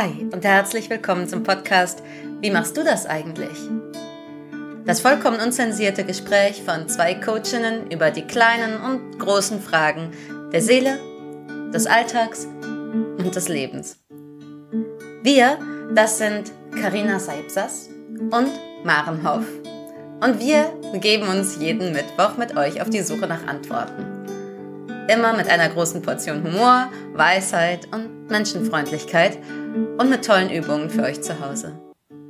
Hi und herzlich willkommen zum Podcast Wie machst du das eigentlich? Das vollkommen unzensierte Gespräch von zwei Coachinnen über die kleinen und großen Fragen der Seele, des Alltags und des Lebens. Wir, das sind Karina Seipsas und Maren Hoff. Und wir begeben uns jeden Mittwoch mit euch auf die Suche nach Antworten. Immer mit einer großen Portion Humor, Weisheit und Menschenfreundlichkeit und mit tollen Übungen für euch zu Hause.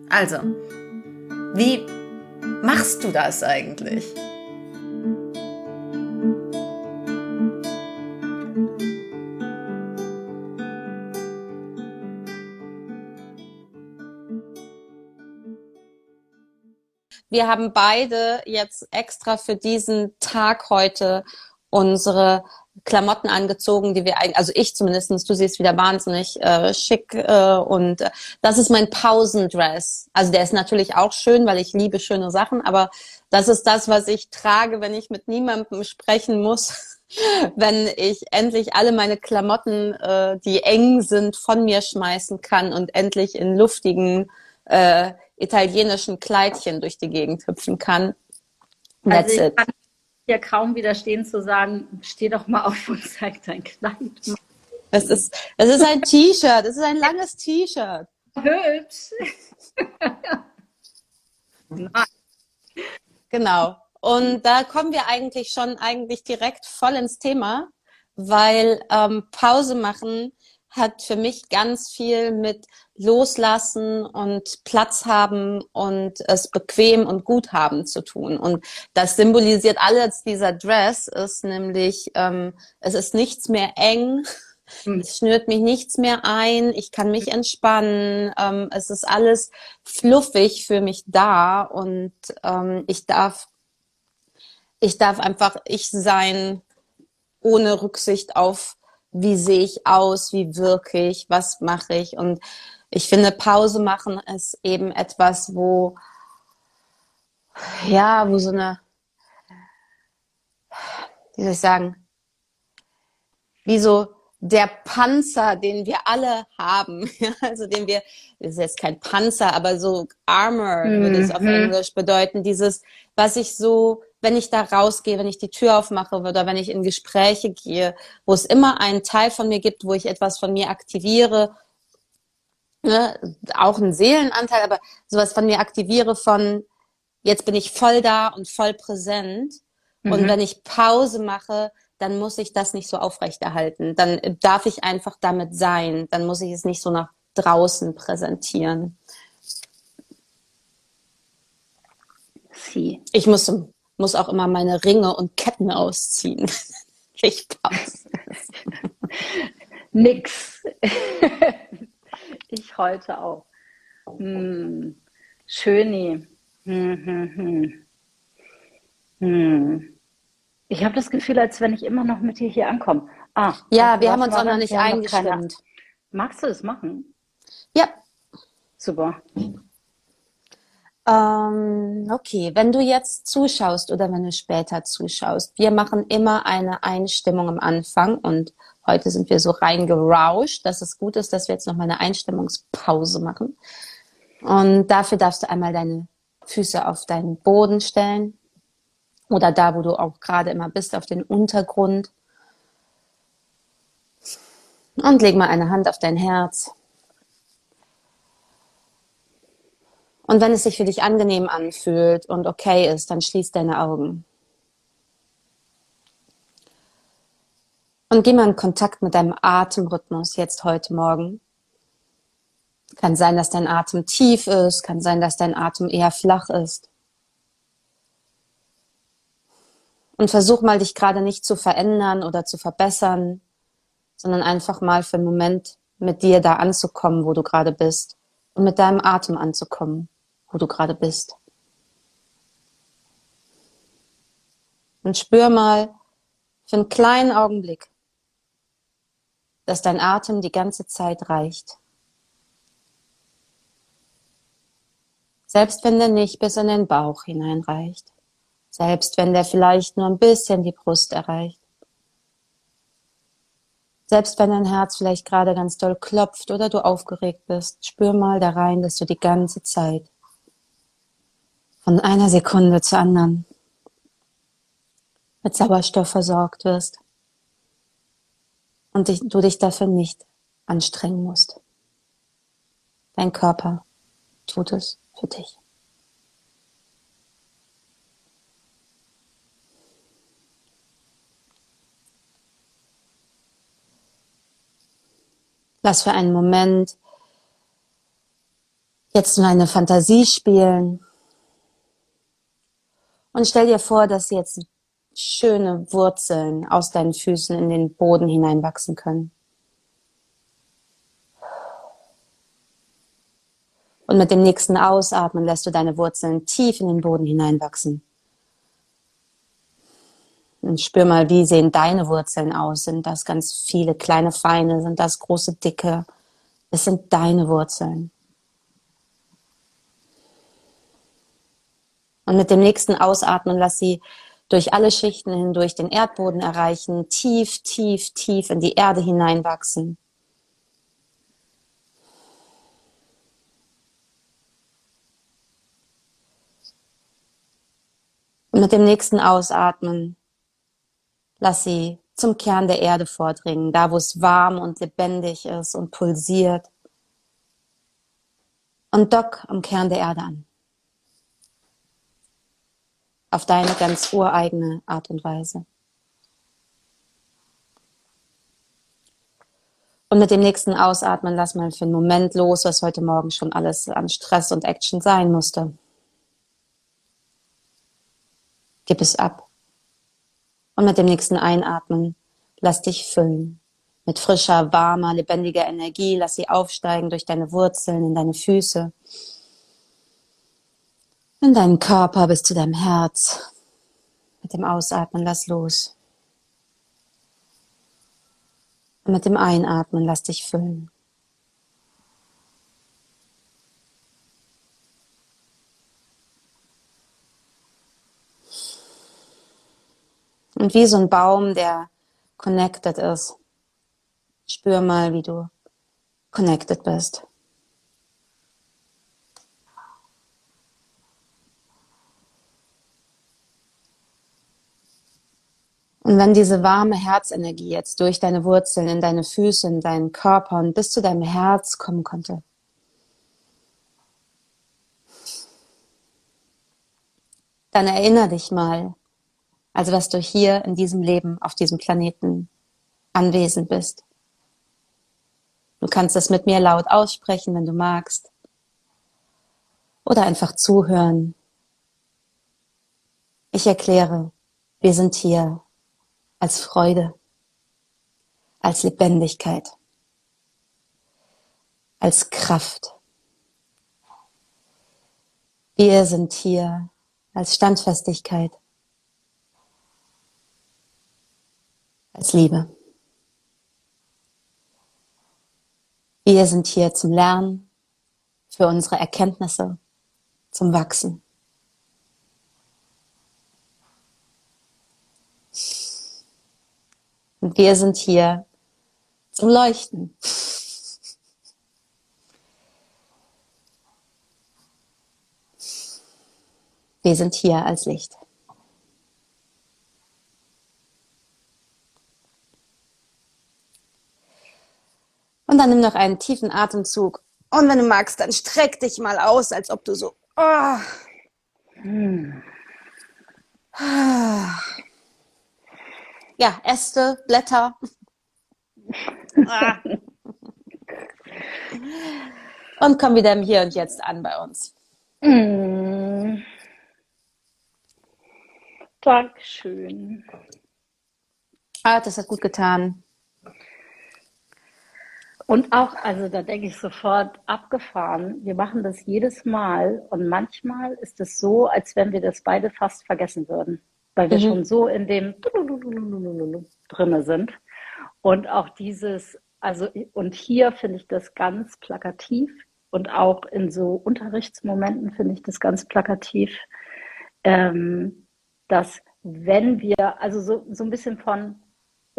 Also, wie machst du das eigentlich? Wir haben beide jetzt extra für diesen Tag heute unsere Klamotten angezogen, die wir eigentlich, also ich zumindestens, du siehst wieder wahnsinnig äh, schick äh, und äh, das ist mein Pausendress. Also der ist natürlich auch schön, weil ich liebe schöne Sachen, aber das ist das, was ich trage, wenn ich mit niemandem sprechen muss, wenn ich endlich alle meine Klamotten, äh, die eng sind, von mir schmeißen kann und endlich in luftigen äh, italienischen Kleidchen durch die Gegend hüpfen kann. That's also it ja kaum widerstehen zu sagen, steh doch mal auf und zeig dein Kleid. Es ist, es ist ein T-Shirt, es ist ein langes T-Shirt. Hübsch. Genau. Und da kommen wir eigentlich schon eigentlich direkt voll ins Thema, weil ähm, Pause machen hat für mich ganz viel mit Loslassen und Platz haben und es bequem und gut haben zu tun. Und das symbolisiert alles dieser Dress, ist nämlich, ähm, es ist nichts mehr eng, hm. es schnürt mich nichts mehr ein, ich kann mich entspannen, ähm, es ist alles fluffig für mich da und ähm, ich darf, ich darf einfach ich sein, ohne Rücksicht auf wie sehe ich aus, wie wirke ich, was mache ich. Und ich finde, Pause machen ist eben etwas, wo, ja, wo so eine, wie soll ich sagen, wie so der Panzer, den wir alle haben, also den wir, das ist jetzt kein Panzer, aber so Armor mhm. würde es auf mhm. Englisch bedeuten, dieses, was ich so wenn ich da rausgehe, wenn ich die Tür aufmache oder wenn ich in Gespräche gehe, wo es immer einen Teil von mir gibt, wo ich etwas von mir aktiviere, ne, auch einen Seelenanteil, aber sowas von mir aktiviere von, jetzt bin ich voll da und voll präsent. Mhm. Und wenn ich Pause mache, dann muss ich das nicht so aufrechterhalten. Dann darf ich einfach damit sein. Dann muss ich es nicht so nach draußen präsentieren. Sie. Ich muss muss auch immer meine Ringe und Ketten ausziehen. ich Spaß. Nix. ich heute auch. Hm. Schöni. Hm, hm, hm. Hm. Ich habe das Gefühl, als wenn ich immer noch mit dir hier ankomme. Ah, ja, wir haben uns auch noch nicht eingestimmt. Magst du es machen? Ja. Super. Ähm, okay, wenn du jetzt zuschaust oder wenn du später zuschaust, wir machen immer eine Einstimmung am Anfang und heute sind wir so reingerauscht, dass es gut ist, dass wir jetzt noch mal eine Einstimmungspause machen. Und dafür darfst du einmal deine Füße auf deinen Boden stellen oder da, wo du auch gerade immer bist, auf den Untergrund. Und leg mal eine Hand auf dein Herz. Und wenn es sich für dich angenehm anfühlt und okay ist, dann schließ deine Augen. Und geh mal in Kontakt mit deinem Atemrhythmus jetzt heute Morgen. Kann sein, dass dein Atem tief ist, kann sein, dass dein Atem eher flach ist. Und versuch mal, dich gerade nicht zu verändern oder zu verbessern, sondern einfach mal für einen Moment mit dir da anzukommen, wo du gerade bist und mit deinem Atem anzukommen wo du gerade bist. Und spür mal für einen kleinen Augenblick, dass dein Atem die ganze Zeit reicht. Selbst wenn der nicht bis in den Bauch hineinreicht. Selbst wenn der vielleicht nur ein bisschen die Brust erreicht. Selbst wenn dein Herz vielleicht gerade ganz doll klopft oder du aufgeregt bist, spür mal da rein, dass du die ganze Zeit von einer Sekunde zur anderen mit Sauerstoff versorgt wirst und dich, du dich dafür nicht anstrengen musst. Dein Körper tut es für dich. Lass für einen Moment jetzt nur eine Fantasie spielen und stell dir vor, dass jetzt schöne Wurzeln aus deinen Füßen in den Boden hineinwachsen können. Und mit dem nächsten Ausatmen lässt du deine Wurzeln tief in den Boden hineinwachsen. Und spür mal, wie sehen deine Wurzeln aus? Sind das ganz viele kleine, feine? Sind das große, dicke? Es sind deine Wurzeln. Und mit dem nächsten Ausatmen lass sie durch alle Schichten hindurch den Erdboden erreichen, tief, tief, tief in die Erde hineinwachsen. Und mit dem nächsten Ausatmen lass sie zum Kern der Erde vordringen, da wo es warm und lebendig ist und pulsiert. Und dock am Kern der Erde an. Auf deine ganz ureigene Art und Weise. Und mit dem nächsten Ausatmen lass mal für einen Moment los, was heute Morgen schon alles an Stress und Action sein musste. Gib es ab. Und mit dem nächsten Einatmen lass dich füllen. Mit frischer, warmer, lebendiger Energie lass sie aufsteigen durch deine Wurzeln in deine Füße, in deinen Körper bis zu deinem Herz. Mit dem Ausatmen lass los. Und mit dem Einatmen lass dich füllen. Und wie so ein Baum, der connected ist. Spür mal, wie du connected bist. Und wenn diese warme Herzenergie jetzt durch deine Wurzeln in deine Füße, in deinen Körper und bis zu deinem Herz kommen konnte, dann erinnere dich mal also, dass du hier in diesem Leben, auf diesem Planeten anwesend bist. Du kannst es mit mir laut aussprechen, wenn du magst. Oder einfach zuhören. Ich erkläre, wir sind hier als Freude, als Lebendigkeit, als Kraft. Wir sind hier als Standfestigkeit, als Liebe. Wir sind hier zum Lernen, für unsere Erkenntnisse, zum Wachsen. Und wir sind hier zum Leuchten. Wir sind hier als Licht. Und dann nimm noch einen tiefen Atemzug. Und wenn du magst, dann streck dich mal aus, als ob du so. Oh. Hm. Ja, Äste, Blätter. und komm wieder im Hier und Jetzt an bei uns. Mm. Dankeschön. Ah, das hat gut getan. Und auch, also da denke ich sofort, abgefahren. Wir machen das jedes Mal und manchmal ist es so, als wenn wir das beide fast vergessen würden, weil wir mhm. schon so in dem drinne sind. Und auch dieses, also und hier finde ich das ganz plakativ und auch in so Unterrichtsmomenten finde ich das ganz plakativ, ähm, dass wenn wir, also so, so ein bisschen von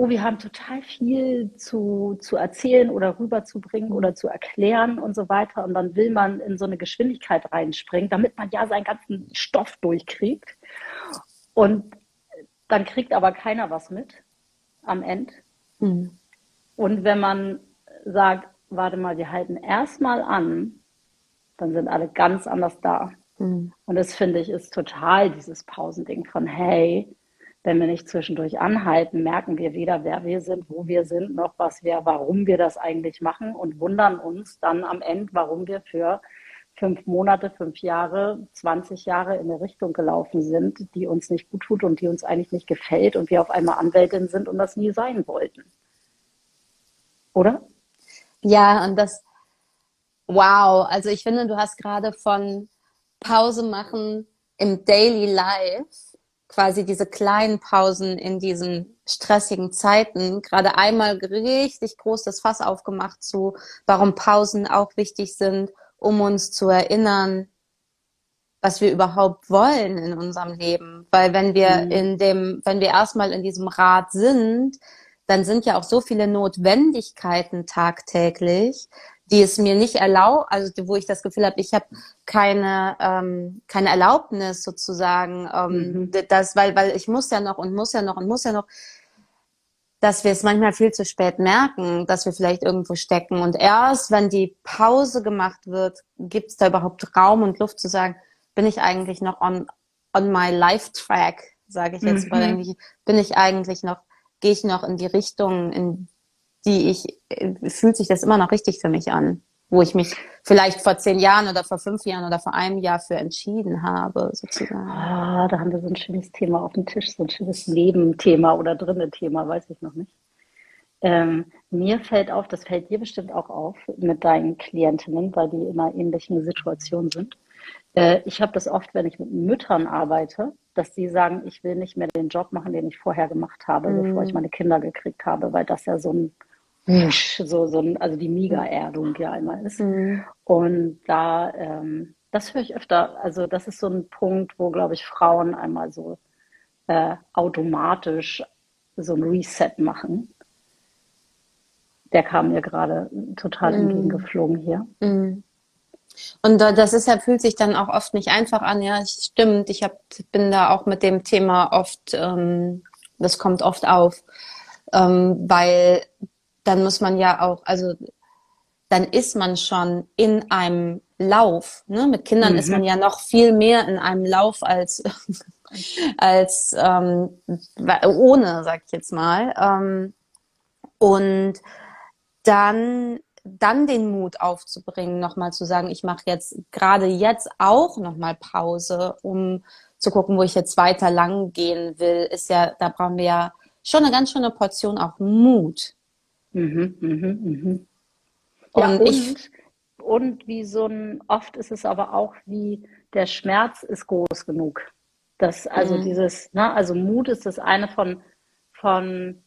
oh, wir haben total viel zu, zu erzählen oder rüberzubringen oder zu erklären und so weiter. Und dann will man in so eine Geschwindigkeit reinspringen, damit man ja seinen ganzen Stoff durchkriegt. Und dann kriegt aber keiner was mit am Ende. Mhm. Und wenn man sagt, warte mal, wir halten erstmal an, dann sind alle ganz anders da. Mhm. Und das finde ich ist total dieses Pausending von, hey, wenn wir nicht zwischendurch anhalten, merken wir weder, wer wir sind, wo wir sind, noch was wir, warum wir das eigentlich machen und wundern uns dann am Ende, warum wir für fünf Monate, fünf Jahre, 20 Jahre in eine Richtung gelaufen sind, die uns nicht gut tut und die uns eigentlich nicht gefällt und wir auf einmal Anwältin sind und das nie sein wollten. Oder? Ja, und das, wow, also ich finde, du hast gerade von Pause machen im Daily Life quasi diese kleinen Pausen in diesen stressigen Zeiten gerade einmal richtig großes Fass aufgemacht zu, warum Pausen auch wichtig sind, um uns zu erinnern, was wir überhaupt wollen in unserem Leben. Weil wenn wir mhm. in dem, wenn wir erstmal in diesem Rad sind, dann sind ja auch so viele Notwendigkeiten tagtäglich, die es mir nicht erlaubt, also wo ich das Gefühl habe, ich habe keine ähm, keine Erlaubnis sozusagen, ähm, mhm. das, weil weil ich muss ja noch und muss ja noch und muss ja noch, dass wir es manchmal viel zu spät merken, dass wir vielleicht irgendwo stecken. Und erst wenn die Pause gemacht wird, gibt es da überhaupt Raum und Luft zu sagen, bin ich eigentlich noch on on my life track, sage ich jetzt mhm. mal, bin ich eigentlich noch gehe ich noch in die Richtung, in die ich, äh, fühlt sich das immer noch richtig für mich an, wo ich mich vielleicht vor zehn Jahren oder vor fünf Jahren oder vor einem Jahr für entschieden habe, sozusagen. Ah, da haben wir so ein schönes Thema auf dem Tisch, so ein schönes Nebenthema oder drinne Thema, weiß ich noch nicht. Ähm, mir fällt auf, das fällt dir bestimmt auch auf mit deinen Klientinnen, weil die in einer ähnlichen Situation sind. Äh, ich habe das oft, wenn ich mit Müttern arbeite, dass sie sagen, ich will nicht mehr den Job machen, den ich vorher gemacht habe, mhm. bevor ich meine Kinder gekriegt habe, weil das ja so ein so, so ein, also die Mega-Erdung ja einmal ist. Mhm. Und da, ähm, das höre ich öfter, also das ist so ein Punkt, wo, glaube ich, Frauen einmal so äh, automatisch so ein Reset machen. Der kam mir gerade total mhm. entgegengeflogen hier. Mhm. Und das ist ja, fühlt sich dann auch oft nicht einfach an. Ja, stimmt. Ich hab, bin da auch mit dem Thema oft, ähm, das kommt oft auf, ähm, weil dann muss man ja auch, also dann ist man schon in einem Lauf. Ne? Mit Kindern mhm. ist man ja noch viel mehr in einem Lauf als als ähm, ohne, sag ich jetzt mal. Ähm, und dann dann den Mut aufzubringen, nochmal zu sagen, ich mache jetzt gerade jetzt auch nochmal Pause, um zu gucken, wo ich jetzt weiter lang gehen will, ist ja, da brauchen wir ja schon eine ganz schöne Portion auch Mut. Mhm, mhm, mhm. Ja, und, und, und wie so ein, oft ist es aber auch wie, der Schmerz ist groß genug. Das, also mhm. dieses, ne, also Mut ist das eine von, von,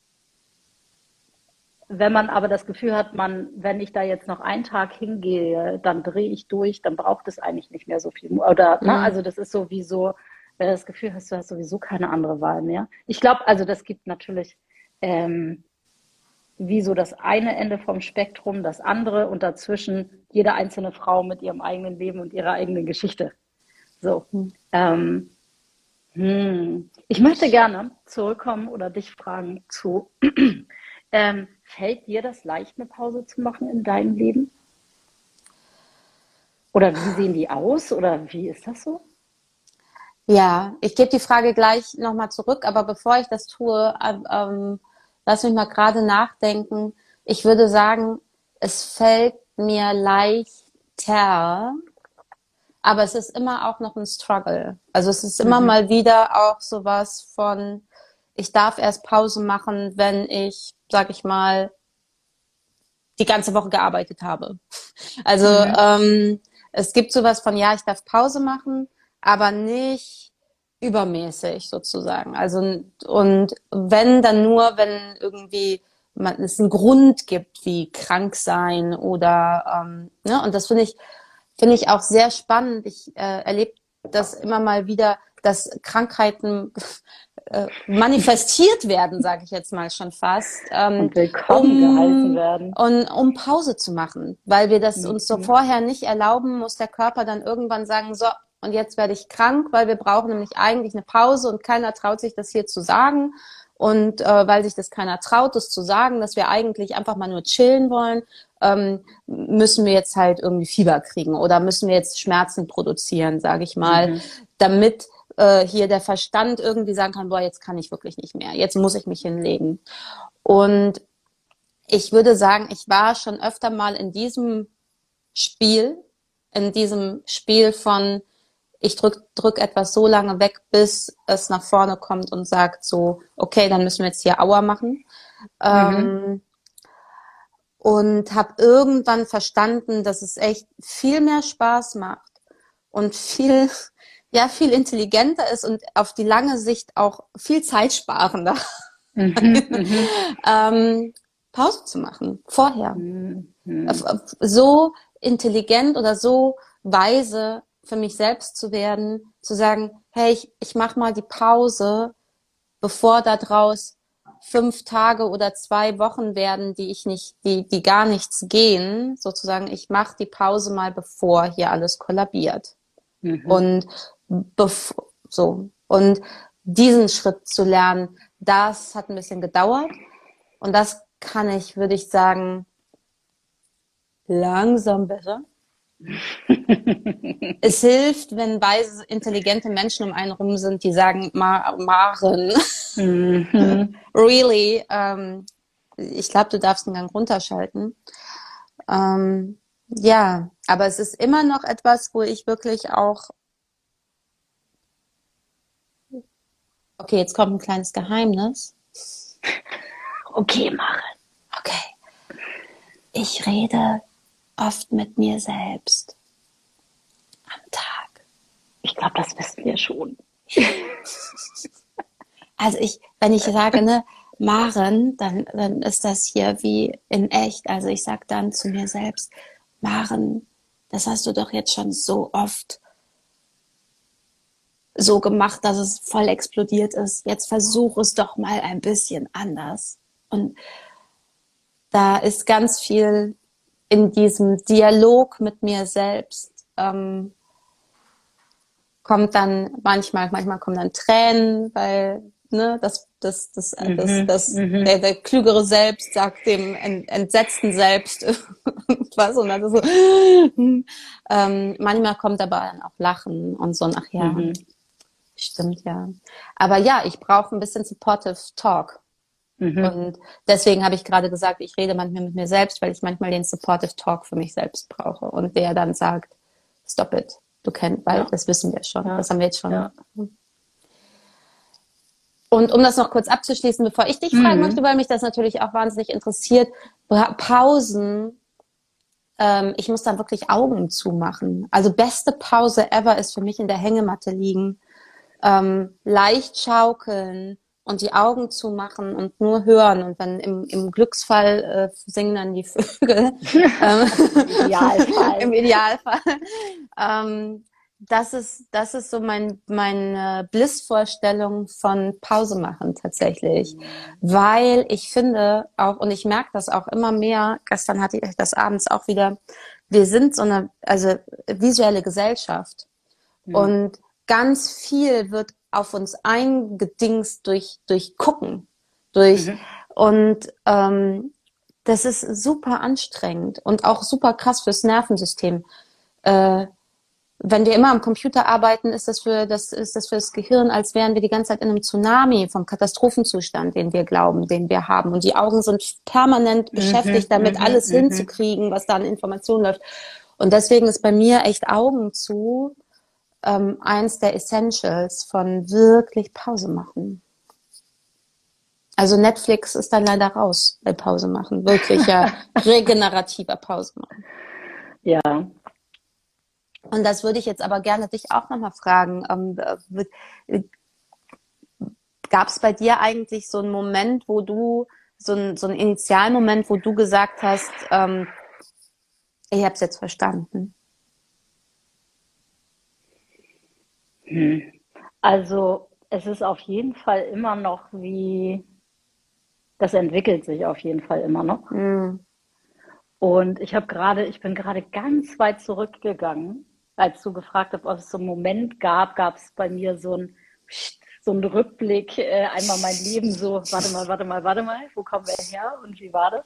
wenn man aber das Gefühl hat, man, wenn ich da jetzt noch einen Tag hingehe, dann drehe ich durch, dann braucht es eigentlich nicht mehr so viel. Oder, ne, mhm. also das ist so wie so, wenn du das Gefühl hast, du hast sowieso keine andere Wahl mehr. Ich glaube, also das gibt natürlich ähm, wie so das eine Ende vom Spektrum, das andere und dazwischen jede einzelne Frau mit ihrem eigenen Leben und ihrer eigenen Geschichte. So. Hm. Ähm, hm. Ich möchte gerne zurückkommen oder dich fragen zu, ähm, fällt dir das leicht, eine Pause zu machen in deinem Leben? Oder wie sehen die aus oder wie ist das so? Ja, ich gebe die Frage gleich nochmal zurück, aber bevor ich das tue, ähm, lass mich mal gerade nachdenken. Ich würde sagen, es fällt mir leichter, aber es ist immer auch noch ein Struggle. Also es ist immer mhm. mal wieder auch sowas von, ich darf erst Pause machen, wenn ich, sag ich mal, die ganze Woche gearbeitet habe. Also mhm. ähm, es gibt sowas von, ja, ich darf Pause machen, aber nicht übermäßig sozusagen. Also und wenn dann nur, wenn irgendwie man, es einen Grund gibt, wie krank sein oder ähm, ne? und das finde ich finde ich auch sehr spannend. Ich äh, erlebe das immer mal wieder, dass Krankheiten äh, manifestiert werden, sage ich jetzt mal schon fast. Ähm, und willkommen um, geheißen werden. Und um Pause zu machen, weil wir das mhm. uns so vorher nicht erlauben, muss der Körper dann irgendwann sagen, so, und jetzt werde ich krank, weil wir brauchen nämlich eigentlich eine Pause und keiner traut sich das hier zu sagen. Und äh, weil sich das keiner traut, das zu sagen, dass wir eigentlich einfach mal nur chillen wollen, ähm, müssen wir jetzt halt irgendwie Fieber kriegen oder müssen wir jetzt Schmerzen produzieren, sage ich mal, mhm. damit äh, hier der Verstand irgendwie sagen kann, boah, jetzt kann ich wirklich nicht mehr, jetzt muss ich mich hinlegen. Und ich würde sagen, ich war schon öfter mal in diesem Spiel, in diesem Spiel von ich drück, drück etwas so lange weg, bis es nach vorne kommt und sagt so, okay, dann müssen wir jetzt hier Aua machen. Mhm. Ähm, und habe irgendwann verstanden, dass es echt viel mehr Spaß macht und viel, ja, viel intelligenter ist und auf die lange Sicht auch viel zeitsparender. Mhm, mhm. ähm, Pause zu machen, vorher. Mhm. So intelligent oder so weise für mich selbst zu werden, zu sagen, hey, ich, ich mache mal die Pause, bevor da draus fünf Tage oder zwei Wochen werden, die ich nicht, die, die gar nichts gehen, sozusagen, ich mache die Pause mal, bevor hier alles kollabiert. Mhm. Und so. Und diesen Schritt zu lernen, das hat ein bisschen gedauert. Und das kann ich, würde ich sagen, langsam besser es hilft, wenn weise, intelligente Menschen um einen rum sind, die sagen, Mar Maren, mhm. really, ähm, ich glaube, du darfst einen Gang runterschalten. Ähm, ja, aber es ist immer noch etwas, wo ich wirklich auch Okay, jetzt kommt ein kleines Geheimnis. Okay, Maren. Okay. Ich rede oft mit mir selbst am Tag. Ich glaube, das wissen wir schon. also ich, wenn ich sage, ne, Maren, dann, dann ist das hier wie in echt. Also ich sage dann zu mir selbst, Maren, das hast du doch jetzt schon so oft so gemacht, dass es voll explodiert ist. Jetzt versuch es doch mal ein bisschen anders. Und da ist ganz viel in diesem Dialog mit mir selbst ähm, kommt dann manchmal, manchmal kommen dann Tränen, weil ne, das, das, das, mhm, das, das mhm. der, der klügere Selbst sagt dem entsetzten Selbst irgendwas und dann so. ähm, manchmal kommt aber dann auch Lachen und so, ach ja, mhm. stimmt ja. Aber ja, ich brauche ein bisschen supportive Talk. Mhm. Und deswegen habe ich gerade gesagt, ich rede manchmal mit mir selbst, weil ich manchmal den Supportive Talk für mich selbst brauche und der dann sagt, stop it, du kennst, weil ja. das wissen wir schon, ja. das haben wir jetzt schon. Ja. Und um das noch kurz abzuschließen, bevor ich dich fragen mhm. möchte, weil mich das natürlich auch wahnsinnig interessiert, Pausen, ähm, ich muss da wirklich Augen zumachen. Also beste Pause ever ist für mich in der Hängematte liegen, ähm, leicht schaukeln, und die Augen zu machen und nur hören und dann im, im Glücksfall äh, singen dann die Vögel. Ähm, Im Idealfall. Im Idealfall. Ähm, das ist, das ist so mein, meine Blissvorstellung von Pause machen tatsächlich. Weil ich finde auch, und ich merke das auch immer mehr, gestern hatte ich das abends auch wieder, wir sind so eine, also visuelle Gesellschaft. Mhm. Und ganz viel wird auf uns eingedingst durch, durch Gucken, durch, mhm. und, ähm, das ist super anstrengend und auch super krass fürs Nervensystem. Äh, wenn wir immer am Computer arbeiten, ist das für das ist das für das Gehirn, als wären wir die ganze Zeit in einem Tsunami vom Katastrophenzustand, den wir glauben, den wir haben. Und die Augen sind permanent mhm, beschäftigt, damit mhm, alles mhm. hinzukriegen, was da an Informationen läuft. Und deswegen ist bei mir echt Augen zu ähm, eins der Essentials von wirklich Pause machen. Also Netflix ist dann leider raus bei Pause machen. Wirklich ja regenerativer Pause machen. Ja. Und das würde ich jetzt aber gerne dich auch nochmal fragen. Ähm, äh, Gab es bei dir eigentlich so einen Moment, wo du, so ein, so ein Initialmoment, wo du gesagt hast, ähm, ich habe es jetzt verstanden? Hm. Also es ist auf jeden Fall immer noch wie, das entwickelt sich auf jeden Fall immer noch. Mhm. Und ich habe gerade, ich bin gerade ganz weit zurückgegangen, als du gefragt hast, ob es so einen Moment gab, gab es bei mir so ein so ein Rückblick, äh, einmal mein Leben so, warte mal, warte mal, warte mal, wo kommen wir her und wie war das?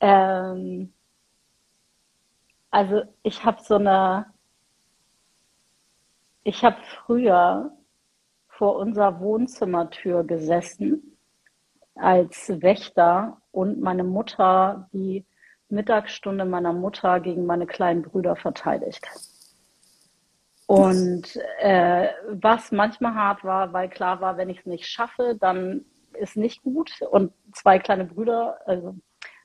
Ähm, also ich habe so eine, ich habe früher vor unserer Wohnzimmertür gesessen als Wächter und meine Mutter die Mittagsstunde meiner Mutter gegen meine kleinen Brüder verteidigt. Und äh, was manchmal hart war, weil klar war, wenn ich es nicht schaffe, dann ist nicht gut. Und zwei kleine Brüder, also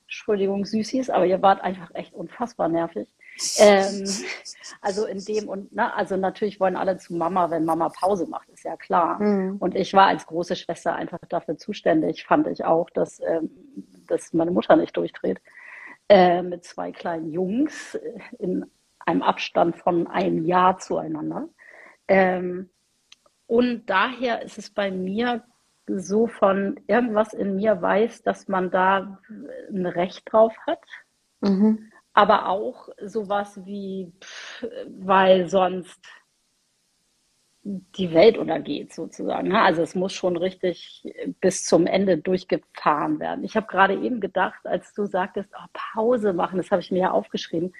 Entschuldigung, Süßis, aber ihr wart einfach echt unfassbar nervig. Ähm, also in dem und na, also natürlich wollen alle zu Mama, wenn Mama Pause macht, ist ja klar. Mhm. Und ich war als große Schwester einfach dafür zuständig, fand ich auch, dass, ähm, dass meine Mutter nicht durchdreht. Äh, mit zwei kleinen Jungs in einem Abstand von einem Jahr zueinander. Ähm, und daher ist es bei mir so von irgendwas in mir weiß, dass man da ein Recht drauf hat. Mhm. Aber auch sowas wie, pff, weil sonst die Welt untergeht sozusagen. Ne? Also es muss schon richtig bis zum Ende durchgefahren werden. Ich habe gerade eben gedacht, als du sagtest, oh, Pause machen, das habe ich mir ja aufgeschrieben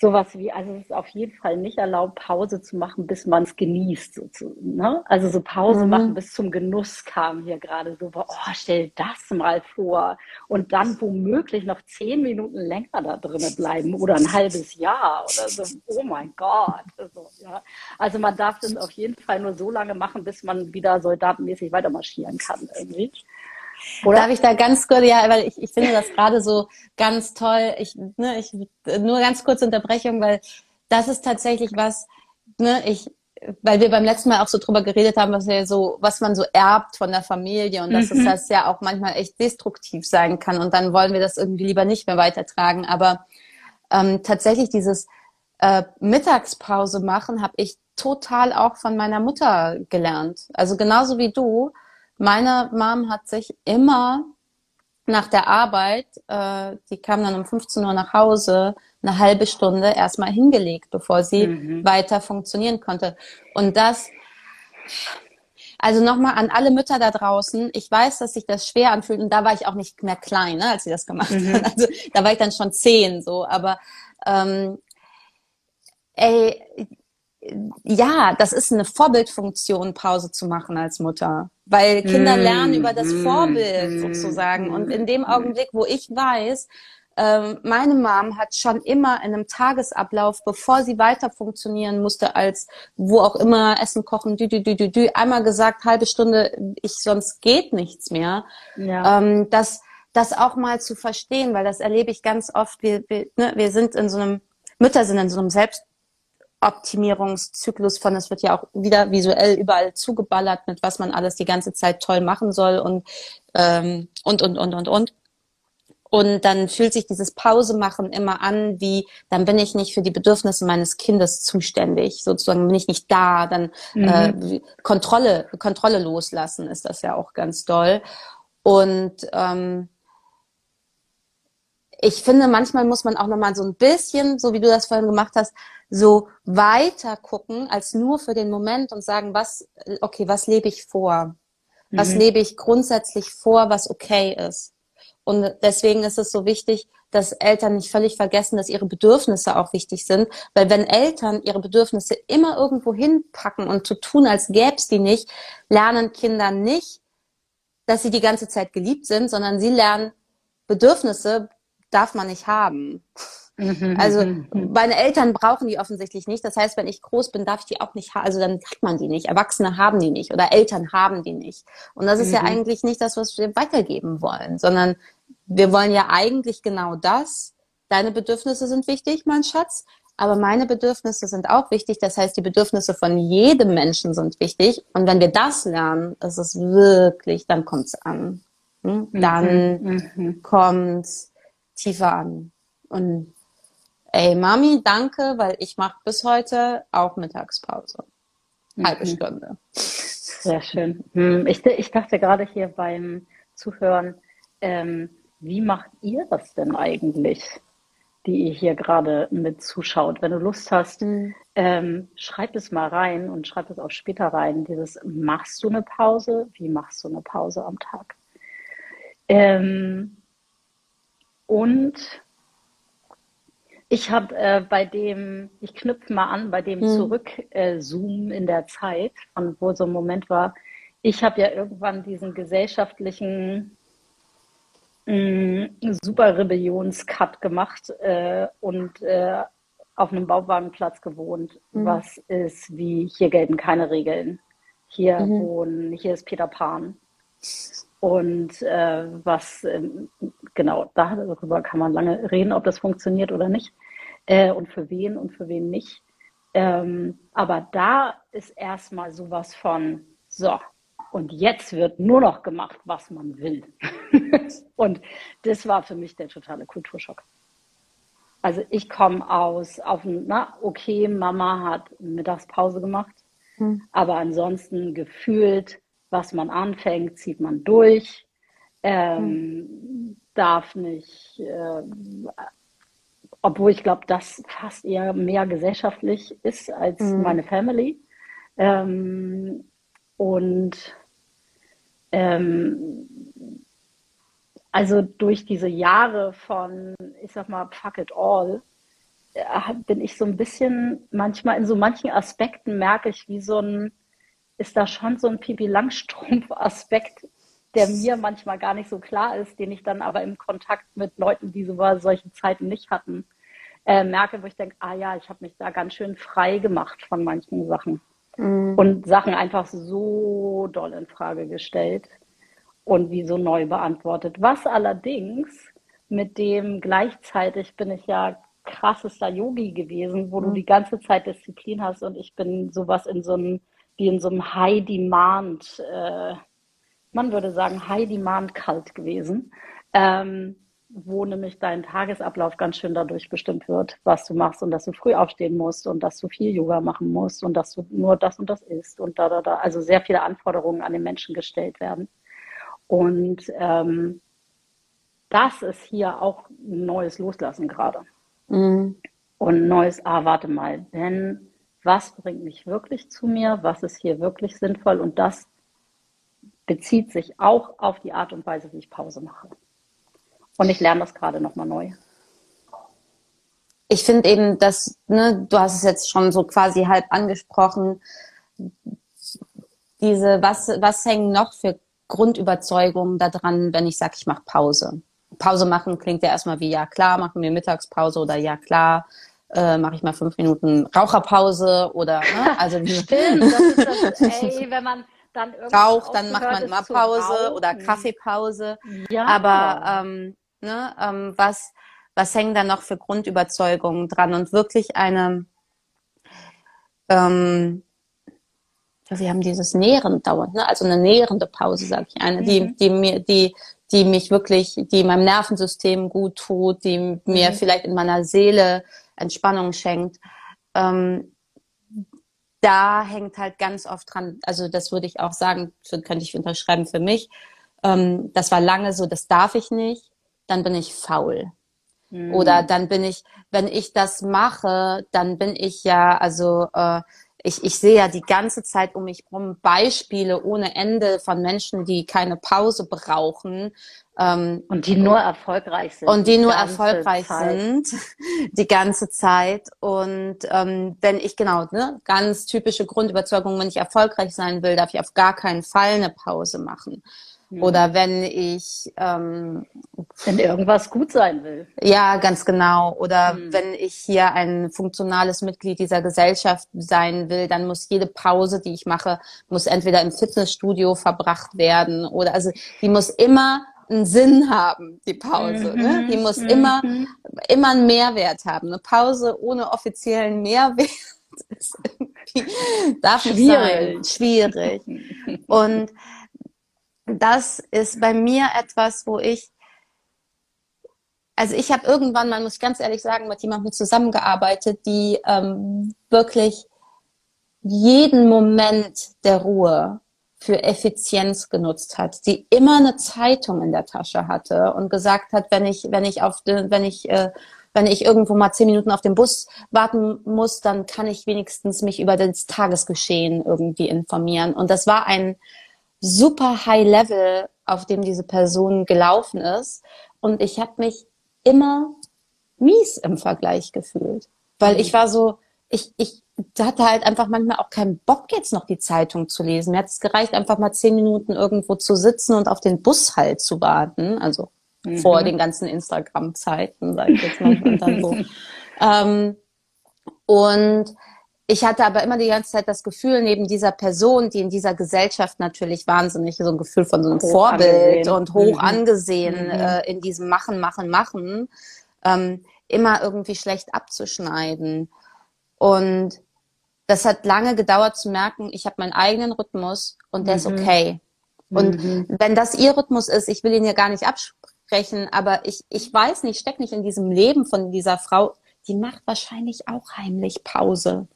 sowas wie, also es ist auf jeden Fall nicht erlaubt, Pause zu machen, bis man es genießt. So zu, ne? Also so Pause mhm. machen bis zum Genuss kam hier gerade so, oh, stell das mal vor. Und dann womöglich noch zehn Minuten länger da drinnen bleiben oder ein halbes Jahr oder so. Oh mein Gott. Also, ja. also man darf das auf jeden Fall nur so lange machen, bis man wieder soldatenmäßig weiter marschieren kann irgendwie. Oder? Darf ich da ganz kurz, ja, weil ich, ich finde das gerade so ganz toll. Ich, ne, ich, nur ganz kurze Unterbrechung, weil das ist tatsächlich was, ne, ich, weil wir beim letzten Mal auch so drüber geredet haben, was ja so, was man so erbt von der Familie und dass mhm. das ja auch manchmal echt destruktiv sein kann und dann wollen wir das irgendwie lieber nicht mehr weitertragen. Aber ähm, tatsächlich dieses äh, Mittagspause machen habe ich total auch von meiner Mutter gelernt. Also genauso wie du meine Mom hat sich immer nach der Arbeit, äh, die kam dann um 15 Uhr nach Hause, eine halbe Stunde erstmal hingelegt, bevor sie mhm. weiter funktionieren konnte. Und das, also nochmal an alle Mütter da draußen, ich weiß, dass sich das schwer anfühlt und da war ich auch nicht mehr klein, ne, als sie das gemacht mhm. hat. Also da war ich dann schon zehn so, aber ähm, ey, ja, das ist eine Vorbildfunktion, Pause zu machen als Mutter. Weil Kinder mm, lernen über das mm, Vorbild mm, sozusagen. Und in dem Augenblick, wo ich weiß, ähm, meine Mom hat schon immer in einem Tagesablauf, bevor sie weiter funktionieren musste, als wo auch immer Essen kochen, dü, dü, dü, dü, dü, einmal gesagt, halbe Stunde, ich sonst geht nichts mehr. Ja. Ähm, das, das auch mal zu verstehen, weil das erlebe ich ganz oft. Wir, wir, ne, wir sind in so einem, Mütter sind in so einem Selbst Optimierungszyklus von, es wird ja auch wieder visuell überall zugeballert, mit was man alles die ganze Zeit toll machen soll und, ähm, und, und, und, und, und. Und dann fühlt sich dieses Pause machen immer an, wie dann bin ich nicht für die Bedürfnisse meines Kindes zuständig, sozusagen bin ich nicht da, dann mhm. äh, Kontrolle, Kontrolle loslassen ist das ja auch ganz doll. Und ähm, ich finde, manchmal muss man auch nochmal so ein bisschen, so wie du das vorhin gemacht hast, so weiter gucken als nur für den Moment und sagen, was, okay, was lebe ich vor? Was mhm. lebe ich grundsätzlich vor, was okay ist? Und deswegen ist es so wichtig, dass Eltern nicht völlig vergessen, dass ihre Bedürfnisse auch wichtig sind. Weil wenn Eltern ihre Bedürfnisse immer irgendwo hinpacken und zu tun, als gäb's die nicht, lernen Kinder nicht, dass sie die ganze Zeit geliebt sind, sondern sie lernen Bedürfnisse darf man nicht haben. Mhm, also mhm, mhm. meine Eltern brauchen die offensichtlich nicht. Das heißt, wenn ich groß bin, darf ich die auch nicht haben. Also dann hat man die nicht. Erwachsene haben die nicht oder Eltern haben die nicht. Und das ist mhm. ja eigentlich nicht das, was wir weitergeben wollen, sondern wir wollen ja eigentlich genau das. Deine Bedürfnisse sind wichtig, mein Schatz, aber meine Bedürfnisse sind auch wichtig. Das heißt, die Bedürfnisse von jedem Menschen sind wichtig. Und wenn wir das lernen, ist es wirklich, dann kommt's an. Hm? Dann mhm. kommt's tiefer an. Und ey Mami, danke, weil ich mache bis heute auch Mittagspause. Halbe mhm. Stunde. Sehr schön. Hm, ich, ich dachte gerade hier beim Zuhören, ähm, wie macht ihr das denn eigentlich, die ihr hier gerade mit zuschaut? Wenn du Lust hast, mhm. ähm, schreib es mal rein und schreib es auch später rein. Dieses, machst du eine Pause? Wie machst du eine Pause am Tag? Ähm, und ich habe äh, bei dem, ich knüpfe mal an, bei dem mhm. Zurück-Zoom äh, in der Zeit, von wo so ein Moment war, ich habe ja irgendwann diesen gesellschaftlichen mh, mm, super Rebellionscut gemacht äh, und äh, auf einem Bauwagenplatz gewohnt. Mhm. Was ist wie, hier gelten keine Regeln. Hier mhm. wohnen, hier ist Peter Pan. Und äh, was, äh, genau, darüber kann man lange reden, ob das funktioniert oder nicht. Äh, und für wen und für wen nicht. Ähm, aber da ist erstmal sowas von, so, und jetzt wird nur noch gemacht, was man will. und das war für mich der totale Kulturschock. Also ich komme aus, auf na, okay, Mama hat Mittagspause gemacht, hm. aber ansonsten gefühlt was man anfängt, zieht man durch, ähm, hm. darf nicht, äh, obwohl ich glaube, das fast eher mehr gesellschaftlich ist als hm. meine Family. Ähm, und ähm, also durch diese Jahre von, ich sag mal, fuck it all, äh, bin ich so ein bisschen, manchmal in so manchen Aspekten merke ich, wie so ein, ist da schon so ein Pipi Langstrumpf-Aspekt, der mir manchmal gar nicht so klar ist, den ich dann aber im Kontakt mit Leuten, die so solche Zeiten nicht hatten, äh, merke, wo ich denke, ah ja, ich habe mich da ganz schön frei gemacht von manchen Sachen mhm. und Sachen einfach so doll in Frage gestellt und wie so neu beantwortet. Was allerdings mit dem gleichzeitig bin ich ja krassester Yogi gewesen, wo mhm. du die ganze Zeit Disziplin hast und ich bin sowas in so einem wie in so einem High-Demand, äh, man würde sagen High-Demand-Kalt gewesen, ähm, wo nämlich dein Tagesablauf ganz schön dadurch bestimmt wird, was du machst und dass du früh aufstehen musst und dass du viel Yoga machen musst und dass du nur das und das isst und da, da, da. Also sehr viele Anforderungen an den Menschen gestellt werden. Und ähm, das ist hier auch ein neues Loslassen gerade. Mhm. Und neues, ah, warte mal, wenn was bringt mich wirklich zu mir, was ist hier wirklich sinnvoll und das bezieht sich auch auf die Art und Weise, wie ich Pause mache. Und ich lerne das gerade nochmal neu. Ich finde eben, dass, ne, du hast es jetzt schon so quasi halb angesprochen, diese, was, was hängen noch für Grundüberzeugungen daran, wenn ich sage, ich mache Pause? Pause machen klingt ja erstmal wie, ja klar, machen wir Mittagspause oder ja klar, äh, mache ich mal fünf Minuten Raucherpause oder ne? also Stimmt, das ist das, ey, wenn man dann raucht, dann macht man mal Pause oder Kaffeepause. Ja. Aber ähm, ne, ähm, was was hängen da noch für Grundüberzeugungen dran und wirklich eine ähm, wir haben dieses Nähren dauernd, ne? also eine nährende Pause, sage ich eine, mhm. die, die mir, die, die mich wirklich, die meinem Nervensystem gut tut, die mir mhm. vielleicht in meiner Seele Entspannung schenkt. Ähm, da hängt halt ganz oft dran, also das würde ich auch sagen, könnte ich unterschreiben für mich. Ähm, das war lange so, das darf ich nicht, dann bin ich faul. Mhm. Oder dann bin ich, wenn ich das mache, dann bin ich ja, also äh, ich, ich sehe ja die ganze Zeit um mich herum Beispiele ohne Ende von Menschen, die keine Pause brauchen. Ähm, und die nur erfolgreich sind. Und die, die nur erfolgreich Zeit. sind die ganze Zeit. Und ähm, wenn ich genau, ne, ganz typische Grundüberzeugung, wenn ich erfolgreich sein will, darf ich auf gar keinen Fall eine Pause machen. Mhm. Oder wenn ich ähm, wenn irgendwas gut sein will. Ja, ganz genau. Oder mhm. wenn ich hier ein funktionales Mitglied dieser Gesellschaft sein will, dann muss jede Pause, die ich mache, muss entweder im Fitnessstudio verbracht werden oder also die muss immer einen Sinn haben, die Pause. Mhm. Ne? Die muss mhm. immer, immer einen Mehrwert haben. Eine Pause ohne offiziellen Mehrwert ist irgendwie, darf schwierig. Schwierig. Und das ist bei mir etwas, wo ich, also ich habe irgendwann, man muss ganz ehrlich sagen, mit jemandem zusammengearbeitet, die ähm, wirklich jeden Moment der Ruhe für Effizienz genutzt hat, die immer eine Zeitung in der Tasche hatte und gesagt hat, wenn ich, wenn ich auf, den, wenn ich, äh, wenn ich irgendwo mal zehn Minuten auf den Bus warten muss, dann kann ich wenigstens mich über das Tagesgeschehen irgendwie informieren. Und das war ein super High Level, auf dem diese Person gelaufen ist. Und ich habe mich immer mies im Vergleich gefühlt, weil mhm. ich war so, ich, ich hatte halt einfach manchmal auch keinen Bock, jetzt noch die Zeitung zu lesen. Mir hat es gereicht, einfach mal zehn Minuten irgendwo zu sitzen und auf den Bus halt zu warten. Also mhm. vor den ganzen Instagram-Zeiten, sage ich jetzt mal. Und, dann so. ähm, und ich hatte aber immer die ganze Zeit das Gefühl, neben dieser Person, die in dieser Gesellschaft natürlich wahnsinnig so ein Gefühl von so einem hoch Vorbild angesehen. und hoch mhm. angesehen mhm. äh, in diesem Machen, Machen, Machen, ähm, immer irgendwie schlecht abzuschneiden. Und das hat lange gedauert zu merken, ich habe meinen eigenen Rhythmus und der mhm. ist okay. Und mhm. wenn das ihr Rhythmus ist, ich will ihn ja gar nicht absprechen, aber ich, ich weiß nicht, steck nicht in diesem Leben von dieser Frau, die macht wahrscheinlich auch heimlich Pause.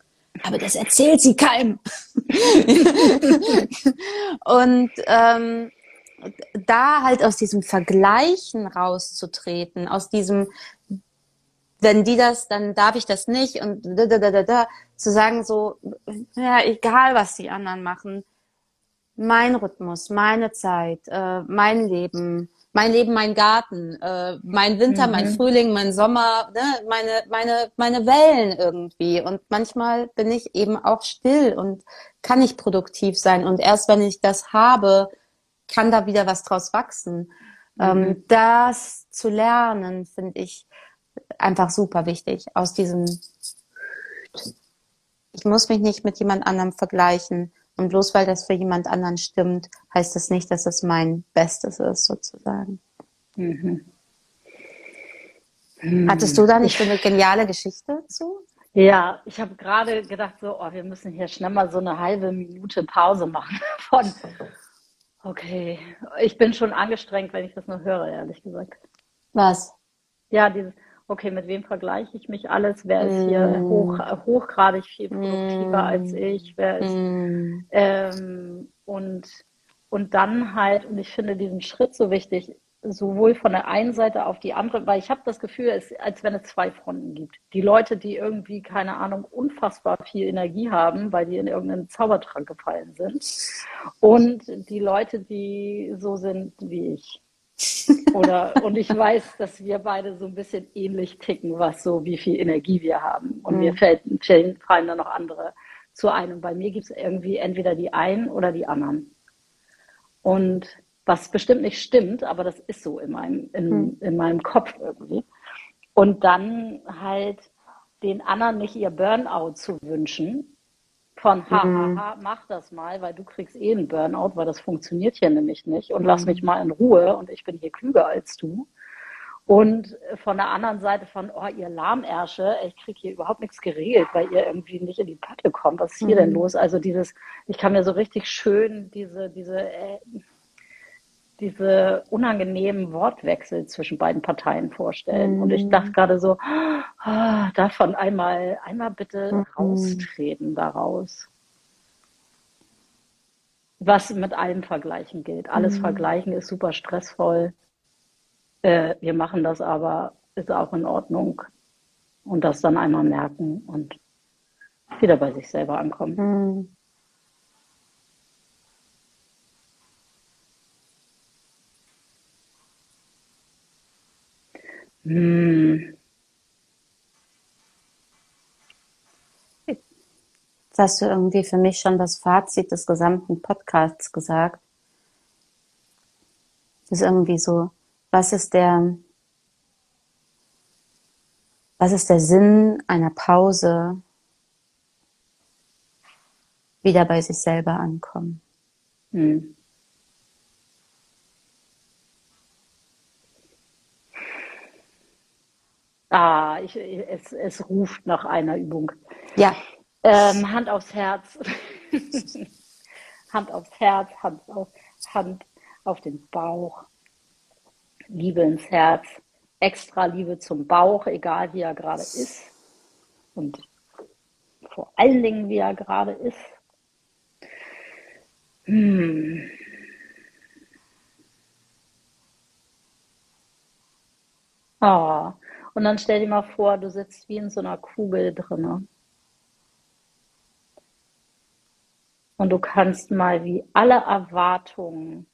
Aber das erzählt sie keinem. und ähm, da halt aus diesem Vergleichen rauszutreten, aus diesem, wenn die das, dann darf ich das nicht und da, da, da, da, da, zu sagen so, ja, egal was die anderen machen, mein Rhythmus, meine Zeit, äh, mein Leben, mein Leben, mein Garten, äh, mein Winter, mhm. mein Frühling, mein Sommer, ne, meine, meine, meine Wellen irgendwie. Und manchmal bin ich eben auch still und kann nicht produktiv sein. Und erst wenn ich das habe, kann da wieder was draus wachsen. Ähm, mhm. Ähm, das zu lernen, finde ich, einfach super wichtig. Aus diesem, ich muss mich nicht mit jemand anderem vergleichen. Und bloß weil das für jemand anderen stimmt, heißt das nicht, dass es mein Bestes ist, sozusagen. Mhm. Hattest du da nicht so eine geniale Geschichte zu? Ja, ich habe gerade gedacht, so, oh, wir müssen hier schnell mal so eine halbe Minute Pause machen von, okay, ich bin schon angestrengt, wenn ich das nur höre, ehrlich gesagt. Was? Ja, dieses, okay, mit wem vergleiche ich mich alles? Wer ist hier mm. hoch, hochgradig viel produktiver mm. als ich? Wer ist, mm. ähm, und, und dann halt, und ich finde diesen Schritt so wichtig, sowohl von der einen Seite auf die andere, weil ich habe das Gefühl, es, als wenn es zwei Fronten gibt. Die Leute, die irgendwie, keine Ahnung, unfassbar viel Energie haben, weil die in irgendeinen Zaubertrank gefallen sind. Und die Leute, die so sind wie ich. Oder, und ich weiß, dass wir beide so ein bisschen ähnlich ticken, was so, wie viel Energie wir haben. Und mhm. mir fällt, fallen da noch andere zu ein. Und bei mir gibt es irgendwie entweder die einen oder die anderen. Und was bestimmt nicht stimmt, aber das ist so in meinem, in, mhm. in meinem Kopf irgendwie. Und dann halt den anderen nicht ihr Burnout zu wünschen, von ha, mhm. ha, ha, mach das mal, weil du kriegst eh einen Burnout, weil das funktioniert hier nämlich nicht und mhm. lass mich mal in Ruhe und ich bin hier klüger als du. Und von der anderen Seite von, oh, ihr Lahmärsche, ich krieg hier überhaupt nichts geregelt, weil ihr irgendwie nicht in die Pötte kommt. Was ist hier mhm. denn los? Also dieses, ich kann mir so richtig schön diese, diese, äh, diese unangenehmen Wortwechsel zwischen beiden Parteien vorstellen. Mhm. Und ich dachte mhm. gerade so, oh, davon einmal, einmal bitte mhm. raustreten daraus. Was mit allem Vergleichen gilt. Alles mhm. Vergleichen ist super stressvoll. Äh, wir machen das aber, ist auch in Ordnung. Und das dann einmal merken und wieder bei sich selber ankommen. Hm. Jetzt hast du irgendwie für mich schon das Fazit des gesamten Podcasts gesagt. Das ist irgendwie so, was ist der, was ist der Sinn einer Pause? Wieder bei sich selber ankommen. Hm. Ah, ich, es, es ruft nach einer Übung. Ja. Ähm, Hand aufs Herz. Hand aufs Herz, Hand auf, Hand auf den Bauch. Liebe ins Herz. Extra Liebe zum Bauch, egal wie er gerade ist. Und vor allen Dingen, wie er gerade ist. Hm. Oh. Und dann stell dir mal vor, du sitzt wie in so einer Kugel drinne. Und du kannst mal wie alle Erwartungen,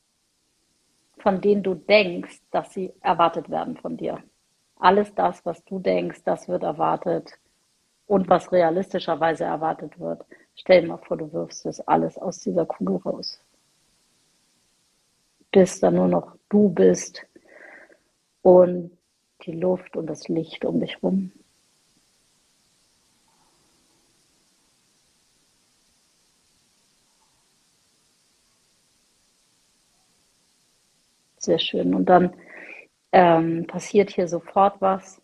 von denen du denkst, dass sie erwartet werden von dir. Alles das, was du denkst, das wird erwartet und was realistischerweise erwartet wird. Stell dir mal vor, du wirfst das alles aus dieser Kugel raus. Bis dann nur noch du bist und die Luft und das Licht um dich rum. Sehr schön. Und dann ähm, passiert hier sofort was.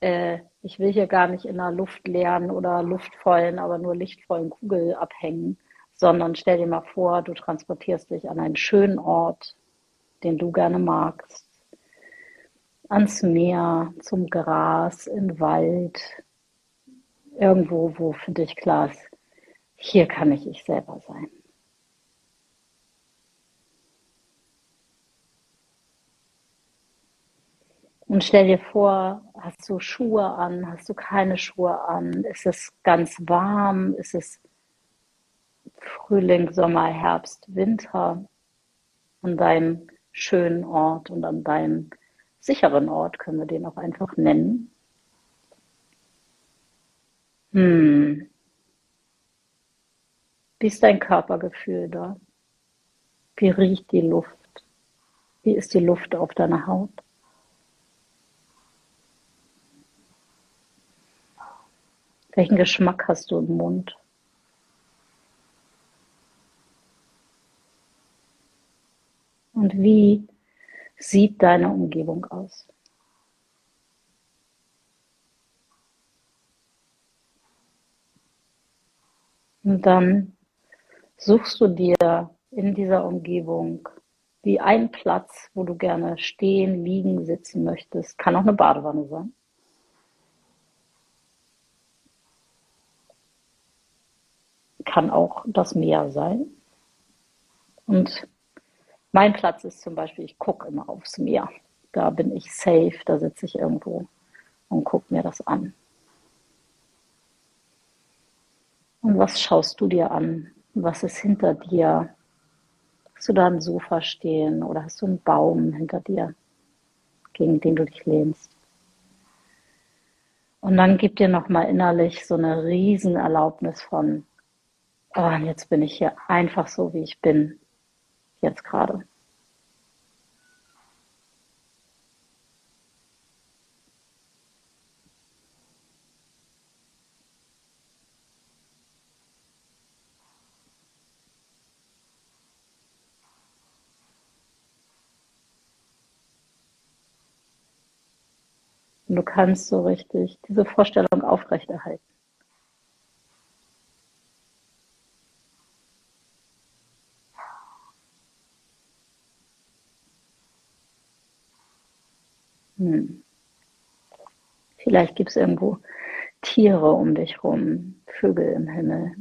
Äh, ich will hier gar nicht in einer luftleeren oder luftvollen, aber nur lichtvollen Kugel abhängen, sondern stell dir mal vor, du transportierst dich an einen schönen Ort, den du gerne magst, ans Meer, zum Gras, in Wald, irgendwo, wo für dich klar ist, hier kann ich ich selber sein. Und stell dir vor, hast du Schuhe an, hast du keine Schuhe an, ist es ganz warm, ist es Frühling, Sommer, Herbst, Winter? An deinem schönen Ort und an deinem sicheren Ort, können wir den auch einfach nennen. Hm. Wie ist dein Körpergefühl da? Wie riecht die Luft? Wie ist die Luft auf deiner Haut? Welchen Geschmack hast du im Mund? Und wie sieht deine Umgebung aus? Und dann suchst du dir in dieser Umgebung wie einen Platz, wo du gerne stehen, liegen, sitzen möchtest. Kann auch eine Badewanne sein. kann auch das Meer sein. Und mein Platz ist zum Beispiel, ich gucke immer aufs Meer. Da bin ich safe, da sitze ich irgendwo und gucke mir das an. Und was schaust du dir an? Was ist hinter dir? Hast du da ein Sofa stehen oder hast du einen Baum hinter dir, gegen den du dich lehnst? Und dann gib dir nochmal innerlich so eine Riesenerlaubnis von, Oh, und jetzt bin ich hier einfach so, wie ich bin. Jetzt gerade. Und du kannst so richtig diese Vorstellung aufrechterhalten. Hm. Vielleicht gibt es irgendwo Tiere um dich rum, Vögel im Himmel.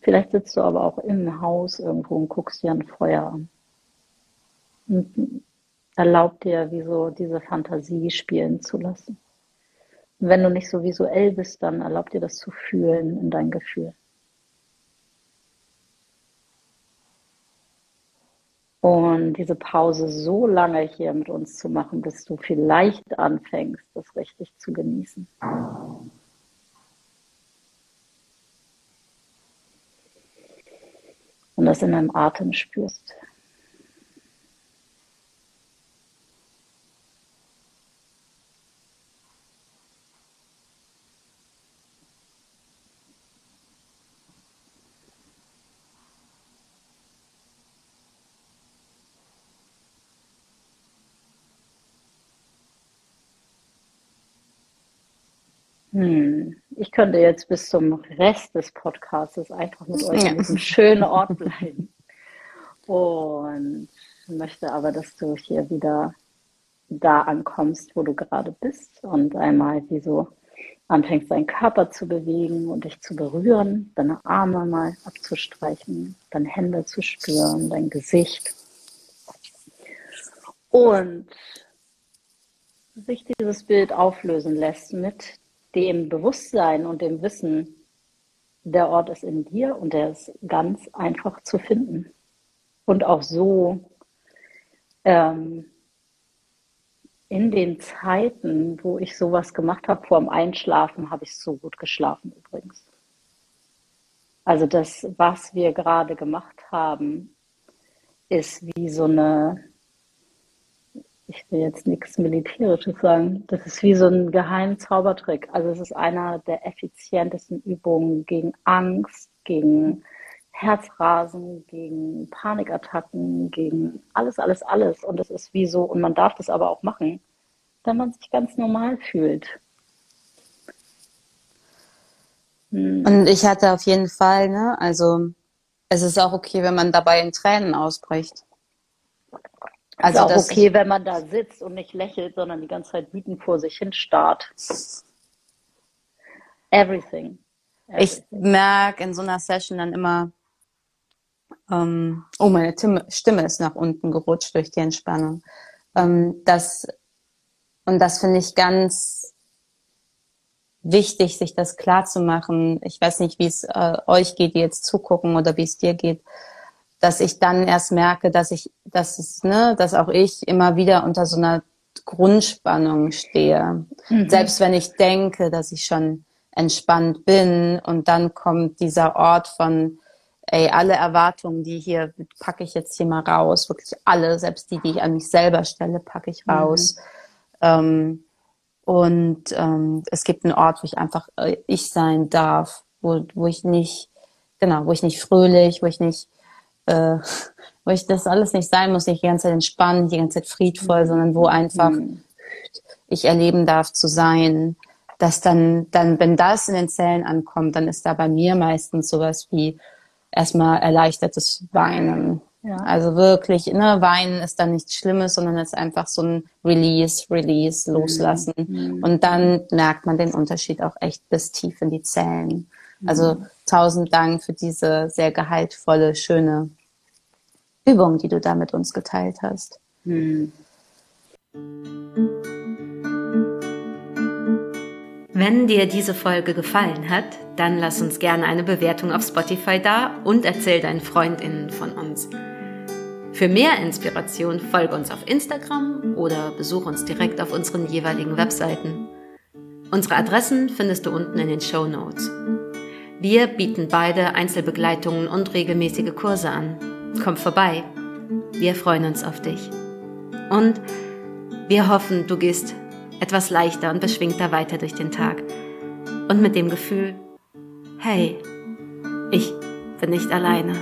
Vielleicht sitzt du aber auch im Haus irgendwo und guckst dir ein Feuer an. Und erlaub dir, wie so diese Fantasie spielen zu lassen. Und wenn du nicht so visuell bist, dann erlaub dir das zu fühlen in dein Gefühl. Und diese Pause so lange hier mit uns zu machen, bis du vielleicht anfängst, das richtig zu genießen. Und das in deinem Atem spürst. Hm. Ich könnte jetzt bis zum Rest des Podcasts einfach mit euch ja. an diesem schönen Ort bleiben. Und möchte aber, dass du hier wieder da ankommst, wo du gerade bist und einmal wie so anfängst, deinen Körper zu bewegen und dich zu berühren, deine Arme mal abzustreichen, deine Hände zu spüren, dein Gesicht. Und sich dieses Bild auflösen lässt mit dem Bewusstsein und dem Wissen, der Ort ist in dir und der ist ganz einfach zu finden. Und auch so ähm, in den Zeiten, wo ich sowas gemacht habe, vor dem Einschlafen, habe ich so gut geschlafen übrigens. Also das, was wir gerade gemacht haben, ist wie so eine, ich will jetzt nichts Militärisches sagen, das ist wie so ein geheimer Zaubertrick. Also es ist einer der effizientesten Übungen gegen Angst, gegen Herzrasen, gegen Panikattacken, gegen alles, alles, alles. Und es ist wie so, und man darf das aber auch machen, wenn man sich ganz normal fühlt. Hm. Und ich hatte auf jeden Fall, ne, also es ist auch okay, wenn man dabei in Tränen ausbricht. Also ist auch okay, wenn man da sitzt und nicht lächelt, sondern die ganze Zeit wütend vor sich hin starrt. Everything. Everything. Ich merke in so einer Session dann immer, ähm, oh, meine Stimme ist nach unten gerutscht durch die Entspannung. Ähm, das, und das finde ich ganz wichtig, sich das klar zu machen. Ich weiß nicht, wie es äh, euch geht, die jetzt zugucken oder wie es dir geht, dass ich dann erst merke, dass ich, dass es, ne, dass auch ich immer wieder unter so einer Grundspannung stehe. Mhm. Selbst wenn ich denke, dass ich schon entspannt bin und dann kommt dieser Ort von ey, alle Erwartungen, die hier packe ich jetzt hier mal raus, wirklich alle, selbst die, die ich an mich selber stelle, packe ich raus. Mhm. Ähm, und ähm, es gibt einen Ort, wo ich einfach äh, ich sein darf, wo, wo ich nicht, genau, wo ich nicht fröhlich, wo ich nicht, äh, wo ich das alles nicht sein muss, nicht die ganze Zeit entspannt, die ganze Zeit friedvoll, mhm. sondern wo einfach mhm. ich erleben darf zu sein, dass dann, dann, wenn das in den Zellen ankommt, dann ist da bei mir meistens sowas wie, erstmal erleichtertes Weinen. Ja. Also wirklich, ne, Weinen ist dann nichts Schlimmes, sondern es ist einfach so ein Release, Release, Loslassen. Mhm. Und dann merkt man den Unterschied auch echt bis tief in die Zellen. Mhm. Also tausend Dank für diese sehr gehaltvolle, schöne Übung, die du da mit uns geteilt hast. Mhm. Wenn dir diese Folge gefallen hat, dann lass uns gerne eine Bewertung auf Spotify da und erzähl deinen Freundinnen von uns. Für mehr Inspiration folge uns auf Instagram oder besuche uns direkt auf unseren jeweiligen Webseiten. Unsere Adressen findest du unten in den Show Notes. Wir bieten beide Einzelbegleitungen und regelmäßige Kurse an. Komm vorbei. Wir freuen uns auf dich. Und wir hoffen, du gehst etwas leichter und beschwingter weiter durch den Tag. Und mit dem Gefühl, hey, ich bin nicht alleine.